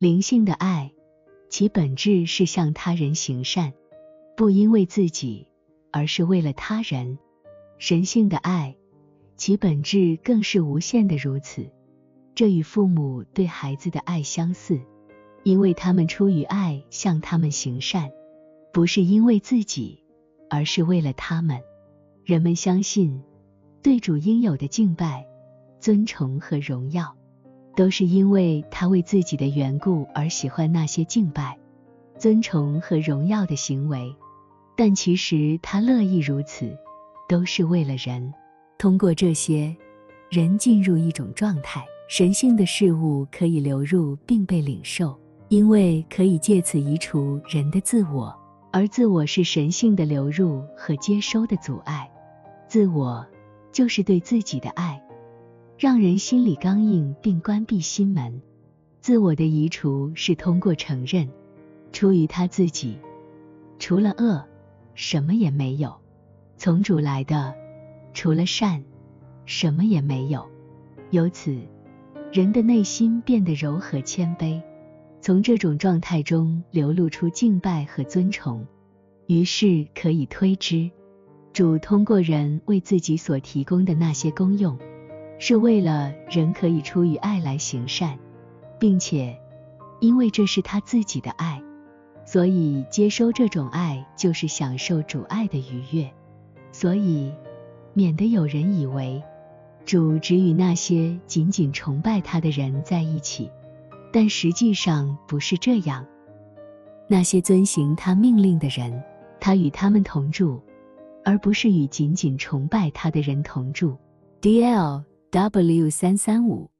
灵性的爱，其本质是向他人行善，不因为自己，而是为了他人。神性的爱，其本质更是无限的如此。这与父母对孩子的爱相似，因为他们出于爱向他们行善，不是因为自己，而是为了他们。人们相信，对主应有的敬拜、尊崇和荣耀，都是因为他为自己的缘故而喜欢那些敬拜、尊崇和荣耀的行为。但其实他乐意如此。都是为了人，通过这些，人进入一种状态，神性的事物可以流入并被领受，因为可以借此移除人的自我，而自我是神性的流入和接收的阻碍。自我就是对自己的爱，让人心里刚硬并关闭心门。自我的移除是通过承认，出于他自己，除了恶，什么也没有。从主来的，除了善，什么也没有。由此，人的内心变得柔和谦卑，从这种状态中流露出敬拜和尊崇。于是可以推知，主通过人为自己所提供的那些功用，是为了人可以出于爱来行善，并且因为这是他自己的爱，所以接收这种爱就是享受主爱的愉悦。所以，免得有人以为主只与那些仅仅崇拜他的人在一起，但实际上不是这样。那些遵行他命令的人，他与他们同住，而不是与仅仅崇拜他的人同住。D L W 三三五。